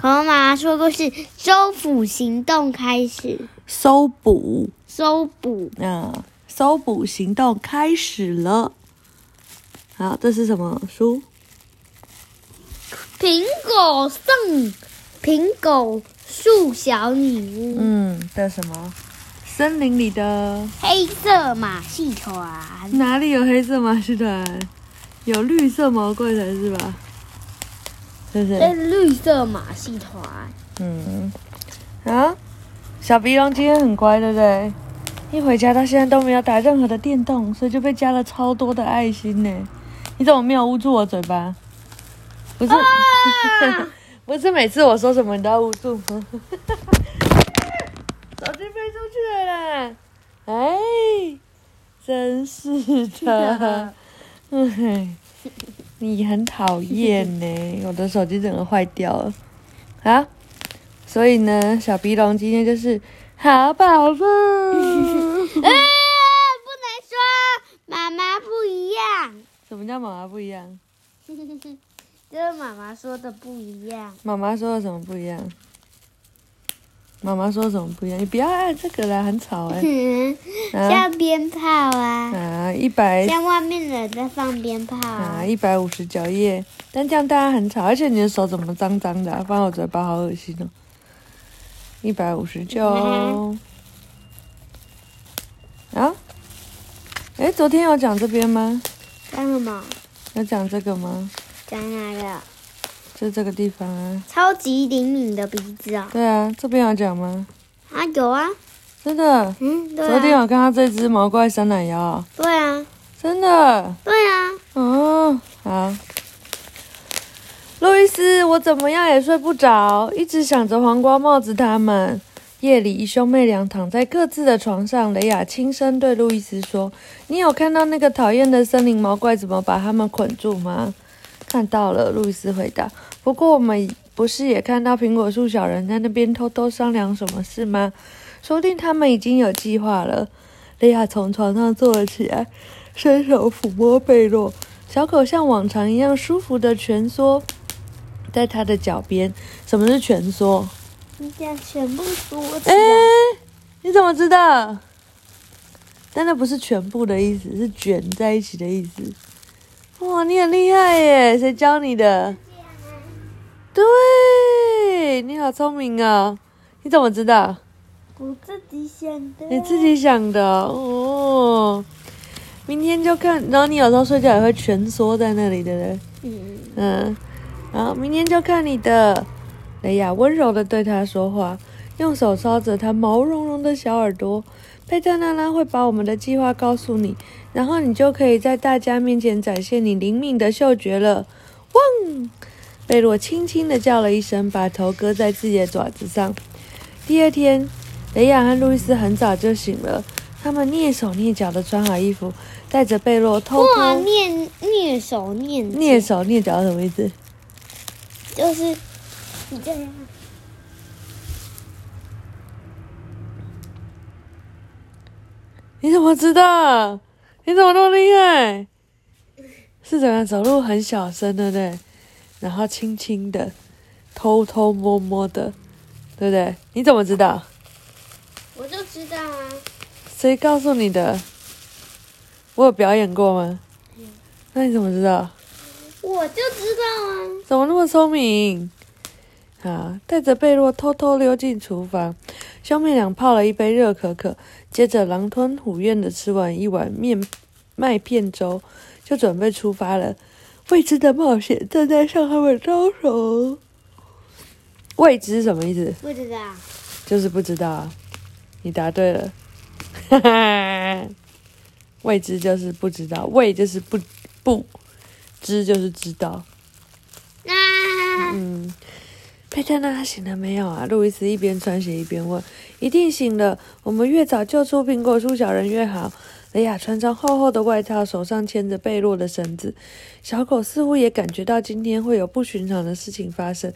恐龙妈妈说故事，收捕行动开始，搜捕，搜捕嗯，搜捕行动开始了。好，这是什么书？苹果送苹果树小女巫，嗯，的什么？森林里的黑色马戏团，哪里有黑色马戏团？有绿色毛怪才是吧？是不这是？是绿色马戏团。嗯，啊，小鼻龙今天很乖，对不对？一回家到现在都没有打任何的电动，所以就被加了超多的爱心呢。你怎么没有捂住我嘴巴？不是，不是每次我说什么你都要捂住。手机飞出去了啦！哎，真是的，哎，你很讨厌呢，我的手机整个坏掉了。啊，所以呢，小鼻龙今天就是好宝宝。啊，不能说妈妈不一样，什么叫妈妈不一样？就是妈妈说的不一样。妈妈说的什么不一样？妈妈说什么不一样？你不要按这个啦，很吵哎、像鞭炮啊，啊，一百像外面的人在放鞭炮啊，啊。一百五十九页，但这样大家很吵，而且你的手怎么脏脏的、啊？放我嘴巴好恶心哦。一百五十九嗯啊？哎，昨天有讲这边吗？讲什么？有讲这个吗？讲哪个？就这个地方啊。超级灵敏的鼻子哦。对啊，这边有讲吗？啊，有啊。真的？嗯，对啊。昨天有看到这只毛怪伸懒腰哦，对啊，真的。对啊。哦，好。路易斯，我怎么样也睡不着，一直想着黄瓜帽子他们。夜里，兄妹俩躺在各自的床上。雷亚轻声对路易斯说：“你有看到那个讨厌的森林毛怪怎么把他们捆住吗？”看到了，路易斯回答。不过我们不是也看到苹果树小人在那边偷偷商量什么事吗？说不定他们已经有计划了。莉亚从床上坐了起来，伸手抚摸贝洛，小狗像往常一样舒服的蜷缩在他的脚边。什么是蜷缩？你想全部缩起哎、来。你怎么知道？但那不是全部的意思，是卷在一起的意思。哇，你很厉害耶！谁教你的？对，你好聪明哦！你怎么知道？我自己想的。你自己想的哦。明天就看，然后你有时候睡觉也会蜷缩在那里，的嘞。嗯？嗯，然后，明天就看你的。雷亚温柔的对他说话，用手搔着他毛茸茸的小耳朵。佩特娜拉会把我们的计划告诉你，然后你就可以在大家面前展现你灵敏的嗅觉了。汪！贝洛轻轻的叫了一声，把头搁在自己的爪子上。第二天，雷亚和路易斯很早就醒了，他们蹑手蹑脚的穿好衣服，带着贝洛偷哇，偷蹑蹑手蹑蹑手蹑脚什么意思？就是你这样。你怎么知道？你怎么那么厉害？是怎样走路很小声，对不对？然后轻轻的，偷偷摸摸的，对不对？你怎么知道？我就知道啊。谁告诉你的？我有表演过吗？那你怎么知道？我就知道啊。怎么那么聪明？啊！带着贝洛偷偷溜进厨房，兄妹俩泡了一杯热可可，接着狼吞虎咽的吃完一碗面麦片粥，就准备出发了。未知的冒险正在向他们招手。未知什么意思？不知道。就是不知道啊。你答对了，哈哈。未知就是不知道，未就是不不知就是知道。啊，嗯，佩特娜醒了没有啊？路易斯一边穿鞋一边问。一定醒了，我们越早救出苹果树小人越好。雷亚穿上厚厚的外套，手上牵着贝洛的绳子。小狗似乎也感觉到今天会有不寻常的事情发生，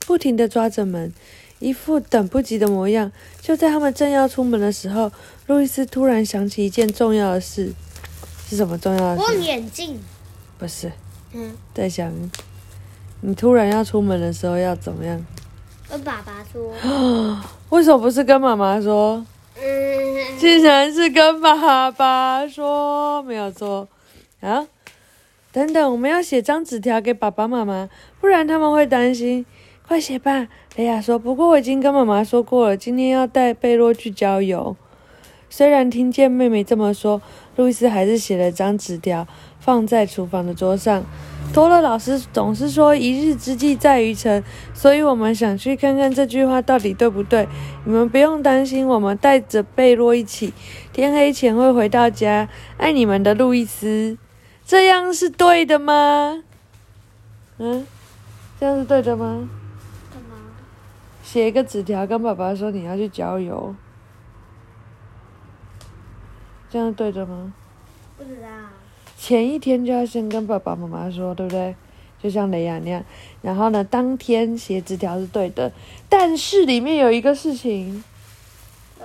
不停地抓着门，一副等不及的模样。就在他们正要出门的时候，路易斯突然想起一件重要的事。是什么重要的望事？远镜。不是，嗯，在想你突然要出门的时候要怎么样？跟爸爸说。为什么不是跟妈妈说？嗯，竟然是跟爸爸说，没有错。啊，等等，我们要写张纸条给爸爸妈妈，不然他们会担心。快写吧，雷亚说。不过我已经跟妈妈说过了，今天要带贝洛去郊游。虽然听见妹妹这么说，路易斯还是写了张纸条，放在厨房的桌上。多乐老师总是说“一日之计在于晨”，所以我们想去看看这句话到底对不对。你们不用担心，我们带着贝洛一起，天黑前会回到家。爱你们的路易斯，这样是对的吗？嗯，这样是对的吗？干嘛？写一个纸条跟爸爸说你要去郊游，这样对的吗？不知道。前一天就要先跟爸爸妈妈说，对不对？就像雷亚那样。然后呢，当天写纸条是对的，但是里面有一个事情，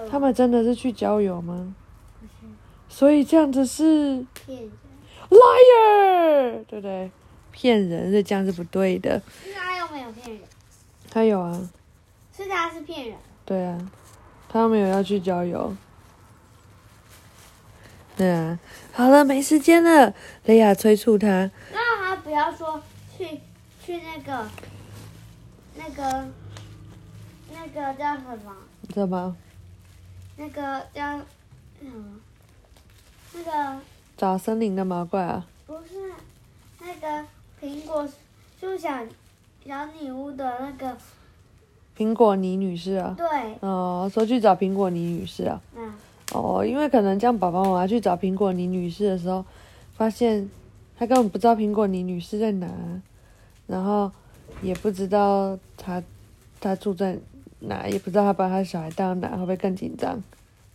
他们真的是去郊游吗？所以这样子是骗人，liar，对不对？骗人，所以这样是不对的。他又没有骗人，他有啊，是他是骗人。对啊，他没有要去郊游。对啊，好了，没时间了。雷亚催促他，那他不要说去去那个那个那个叫什么？怎么那个叫什么？那个找森林的毛怪啊？不是那个苹果树小小女巫的那个，苹果泥女士啊？对，哦，说去找苹果泥女士啊？嗯，哦，因为可能这样，爸爸妈妈去找苹果泥女士的时候，发现他根本不知道苹果泥女士在哪，然后也不知道她她住在哪，也不知道他把他小孩带到哪，会不会更紧张？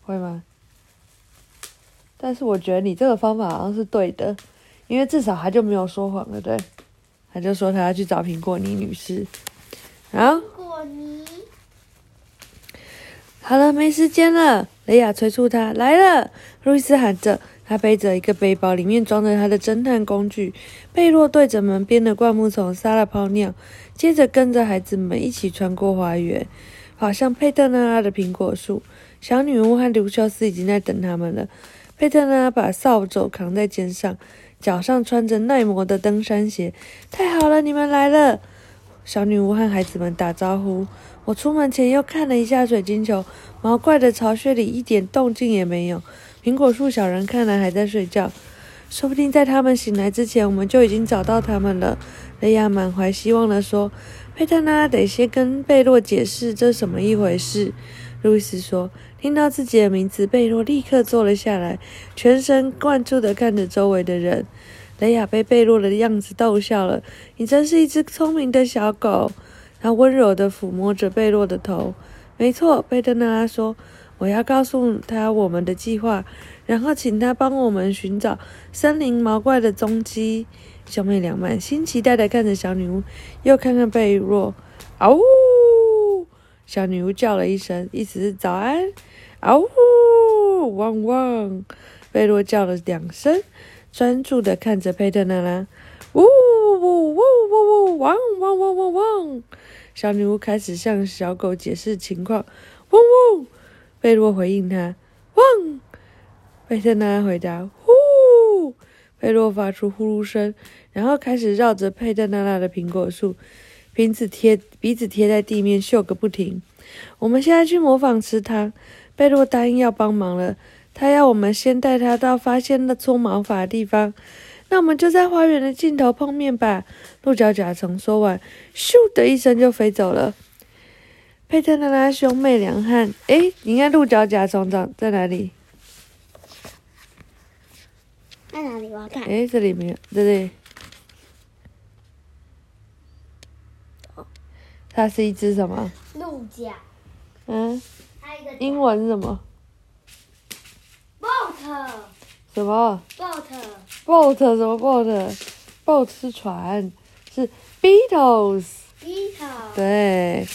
会吗？但是我觉得你这个方法好像是对的，因为至少他就没有说谎，对不对？他就说他要去找苹果泥女士，然后苹果泥，好了，没时间了。雷亚催促他来了。路易斯喊着，他背着一个背包，里面装着他的侦探工具。贝洛对着门边的灌木丛撒了泡尿，接着跟着孩子们一起穿过花园，跑向佩特纳拉的苹果树。小女巫和卢修斯已经在等他们了。佩特纳拉把扫帚扛在肩上，脚上穿着耐磨的登山鞋。太好了，你们来了！小女巫和孩子们打招呼。我出门前又看了一下水晶球，毛怪的巢穴里一点动静也没有。苹果树小人看来还在睡觉，说不定在他们醒来之前，我们就已经找到他们了。雷亚满怀希望地说：“佩特拉得先跟贝洛解释这什么一回事。”路易斯说：“听到自己的名字，贝洛立刻坐了下来，全神贯注地看着周围的人。雷亚被贝洛的样子逗笑了。“你真是一只聪明的小狗。”他温柔地抚摸着贝洛的头。没错，贝特纳拉说：“我要告诉他我们的计划，然后请他帮我们寻找森林毛怪的踪迹。”兄妹俩满心期待地看着小女巫，又看看贝洛。嗷呜！小女巫叫了一声，意思是早安。嗷呜！汪汪！贝洛叫了两声，专注地看着佩特纳拉。呜呜呜呜呜！汪汪汪汪汪！小女巫开始向小狗解释情况。汪汪！贝洛回应她。汪！贝特纳拉回答。呼！贝洛发出呼噜声，然后开始绕着佩特纳拉的苹果树，鼻子贴鼻子贴在地面嗅个不停。我们现在去模仿池塘。贝洛答应要帮忙了，他要我们先带他到发现那搓毛发的地方。那我们就在花园的尽头碰面吧。鹿角甲虫说完，咻的一声就飞走了。佩特拉拉兄妹两汉，哎，你看鹿角甲虫长在哪里？在哪里？我要看。诶，这里没有，这里。它是一只什么？鹿角，嗯，英文是什么？Boat 什么 boat？boat 什么 boat？boat 是船，是 Beatles。对，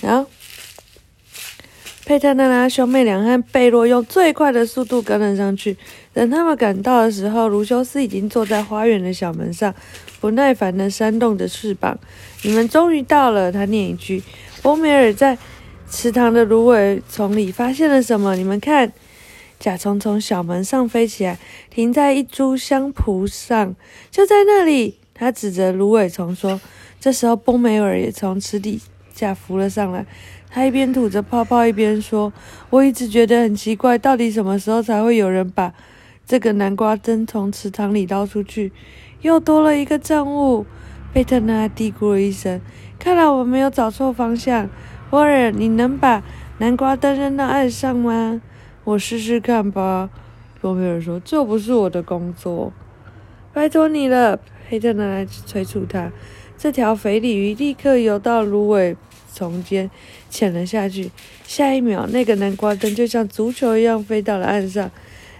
然后佩特纳拉兄妹俩和贝洛用最快的速度跟了上去。等他们赶到的时候，卢修斯已经坐在花园的小门上，不耐烦地扇动着翅膀。“你们终于到了！”他念一句。“波梅尔在池塘的芦苇丛里发现了什么？你们看，甲虫从小门上飞起来，停在一株香蒲上，就在那里。他指着芦苇丛说：“这时候，波梅尔也从池底下浮了上来。他一边吐着泡泡，一边说：‘我一直觉得很奇怪，到底什么时候才会有人把这个南瓜灯从池塘里捞出去？又多了一个证物。’贝特纳嘀咕了一声：‘看来我没有找错方向。’波尔，你能把南瓜灯扔到岸上吗？我试试看吧。”波梅尔说：“这不是我的工作，拜托你了。”黑特拿来催促他，这条肥鲤鱼立刻游到芦苇丛间，潜了下去。下一秒，那个南瓜灯就像足球一样飞到了岸上。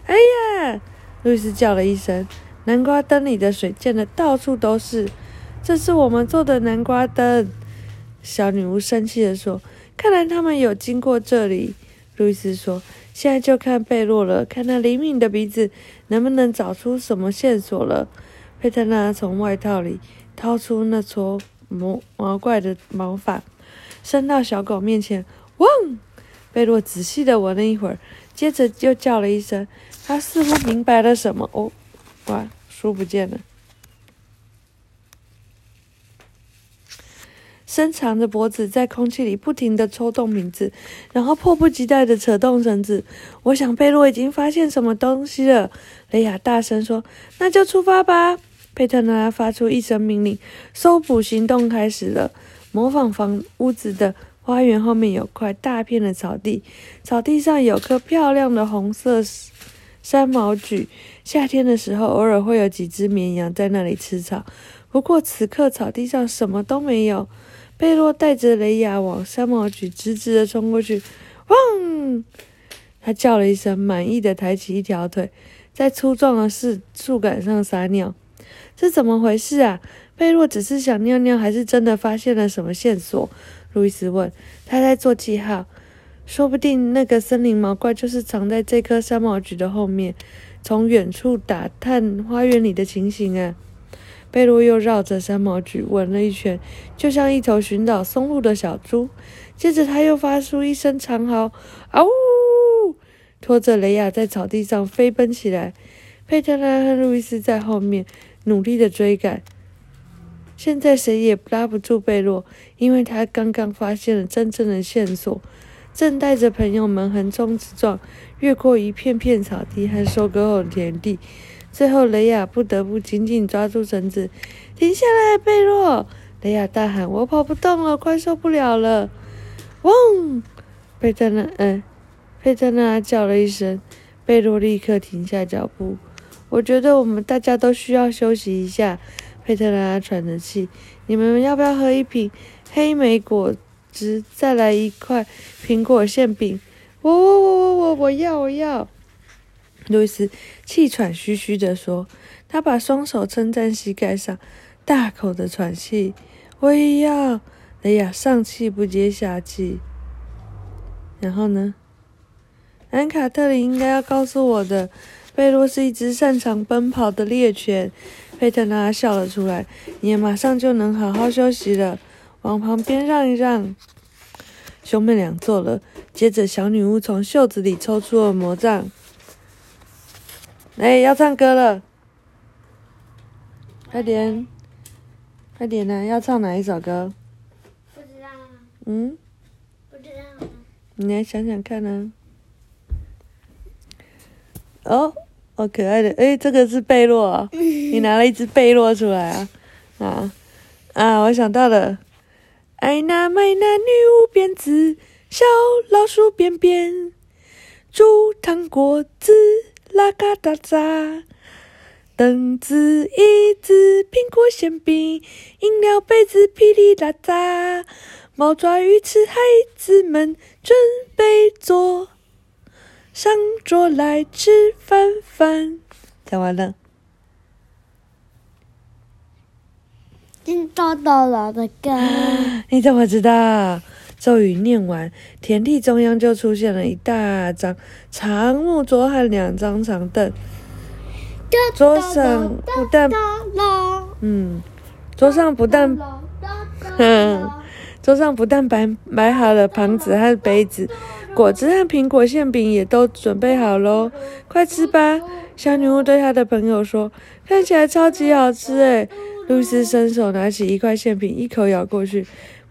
哎呀！路易斯叫了一声，南瓜灯里的水溅得到处都是。这是我们做的南瓜灯。小女巫生气地说：“看来他们有经过这里。”路易斯说：“现在就看贝洛了，看他灵敏的鼻子能不能找出什么线索了。”佩特纳从外套里掏出那撮毛毛怪的毛发，伸到小狗面前。汪！贝洛仔细的闻了一会儿，接着又叫了一声。他似乎明白了什么。哦，哇，书不见了。伸长着脖子在空气里不停地抽动名字，然后迫不及待地扯动绳子。我想贝洛已经发现什么东西了。雷亚大声说：“那就出发吧！”佩特拉发出一声命令，搜捕行动开始了。模仿房屋子的花园后面有块大片的草地，草地上有棵漂亮的红色山毛榉。夏天的时候，偶尔会有几只绵羊在那里吃草。不过此刻草地上什么都没有。贝洛带着雷亚往三毛榉直直的冲过去，汪！他叫了一声，满意的抬起一条腿，在粗壮的树树干上撒尿。这怎么回事啊？贝洛只是想尿尿，还是真的发现了什么线索？路易斯问。他在做记号。说不定那个森林毛怪就是藏在这棵三毛菊的后面，从远处打探花园里的情形啊。贝洛又绕着三毛榉闻了一圈，就像一头寻找松露的小猪。接着，他又发出一声长嚎，嗷呜！拖着雷亚在草地上飞奔起来。佩特拉和路易斯在后面努力的追赶。现在谁也拉不住贝洛，因为他刚刚发现了真正的线索，正带着朋友们横冲直撞，越过一片片草地和收割后的田地。最后，雷亚不得不紧紧抓住绳子，停下来，贝洛！雷亚大喊：“我跑不动了，快受不了了！”嗡！佩特纳，嗯，佩特纳叫了一声，贝洛立刻停下脚步。我觉得我们大家都需要休息一下。佩特拉喘着气，你们要不要喝一瓶黑莓果汁？再来一块苹果馅饼？我我我我我我要我要！路易斯气喘吁吁地说：“他把双手撑在膝盖上，大口的喘气。”我也要。雷亚上气不接下气。然后呢？安卡特里应该要告诉我的。贝洛是一只擅长奔跑的猎犬。佩特拉笑了出来。你也马上就能好好休息了。往旁边让一让。兄妹俩坐了。接着，小女巫从袖子里抽出了魔杖。哎，要唱歌了，快点，快点呢！要唱哪一首歌？不知道。嗯？不知道。你来想想看呢。哦，好可爱的！哎，这个是贝洛，你拿了一只贝洛出来啊？啊啊！我想到了，爱那买那女巫辫子，小老鼠便便，煮糖果子。啦嘎哒喳，凳子、椅子、苹果、馅饼、饮料、杯子，噼里啦喳，猫爪、鱼吃，孩子们准备坐上桌来吃饭饭。讲完了。听到了的歌，你怎么知道？咒语念完，田地中央就出现了一大张长木桌和两张长凳。桌上不但，嗯，桌上不但，哼，桌上不但摆摆好了盘子和杯子，果汁和苹果馅饼也都准备好喽，快吃吧！小女巫对她的朋友说：“看起来超级好吃诶。”露丝伸手拿起一块馅饼，一口咬过去。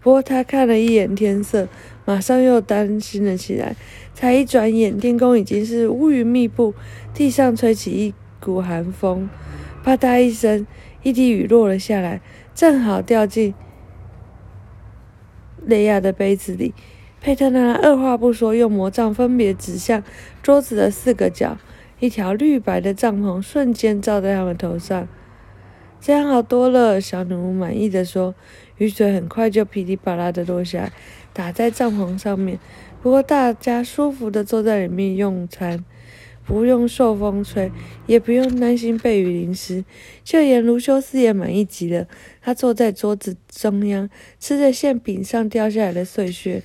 不过他看了一眼天色，马上又担心了起来。才一转眼，天空已经是乌云密布，地上吹起一股寒风，啪嗒一声，一滴雨落了下来，正好掉进雷亚的杯子里。佩特娜二话不说，用魔杖分别指向桌子的四个角，一条绿白的帐篷瞬间罩在他们头上。这样好多了，小女巫满意的说。雨水很快就噼里啪啦的落下，打在帐篷上面。不过大家舒服的坐在里面用餐，不用受风吹，也不用担心被雨淋湿。就连卢修斯也满意极了。他坐在桌子中央，吃着馅饼上掉下来的碎屑。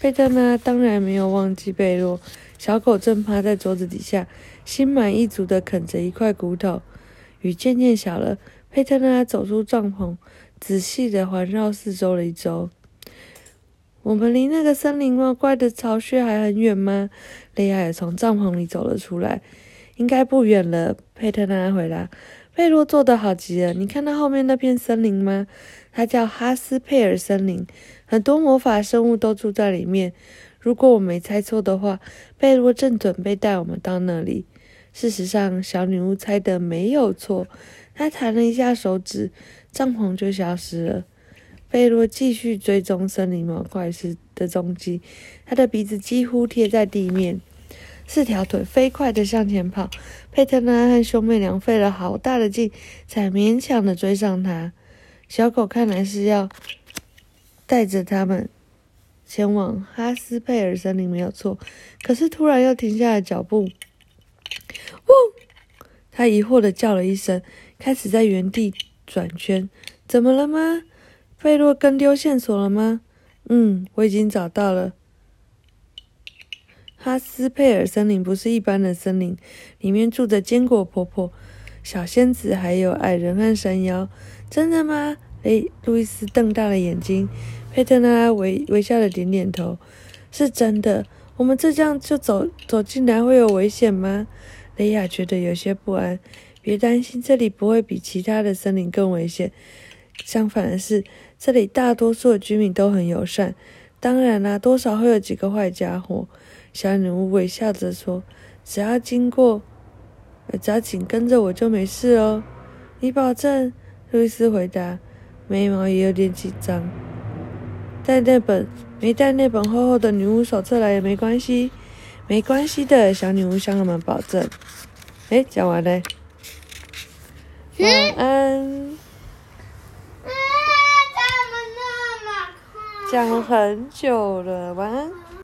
佩特娜当然没有忘记贝洛。小狗正趴在桌子底下，心满意足的啃着一块骨头。雨渐渐小了，佩特娜走出帐篷。仔细的环绕四周了一周，我们离那个森林魔怪的巢穴还很远吗？雷亚也从帐篷里走了出来，应该不远了。佩特纳回答：“贝洛做的好极了，你看到后面那片森林吗？它叫哈斯佩尔森林，很多魔法生物都住在里面。如果我没猜错的话，贝洛正准备带我们到那里。事实上，小女巫猜的没有错，他弹了一下手指。”帐篷就消失了。贝洛继续追踪森林魔怪时的踪迹，他的鼻子几乎贴在地面，四条腿飞快地向前跑。佩特纳和兄妹俩费了好大的劲，才勉强地追上他。小狗看来是要带着他们前往哈斯佩尔森林，没有错。可是突然又停下了脚步。呜！他疑惑地叫了一声，开始在原地。转圈，怎么了吗？贝洛跟丢线索了吗？嗯，我已经找到了。哈斯佩尔森林不是一般的森林，里面住着坚果婆婆、小仙子，还有矮人和山妖。真的吗？哎，路易斯瞪大了眼睛。佩特拉微微笑的点点头。是真的。我们这样就走走进来会有危险吗？雷亚觉得有些不安。别担心，这里不会比其他的森林更危险。相反的是，这里大多数的居民都很友善。当然啦，多少会有几个坏家伙。小女巫微笑着说：“只要经过，只要紧跟着我就没事哦。”你保证？路易斯回答，眉毛也有点紧张。带那本没带那本厚厚的女巫手册来也没关系，没关系的。小女巫向他们保证。哎，讲完嘞。晚安。讲很久了，晚安。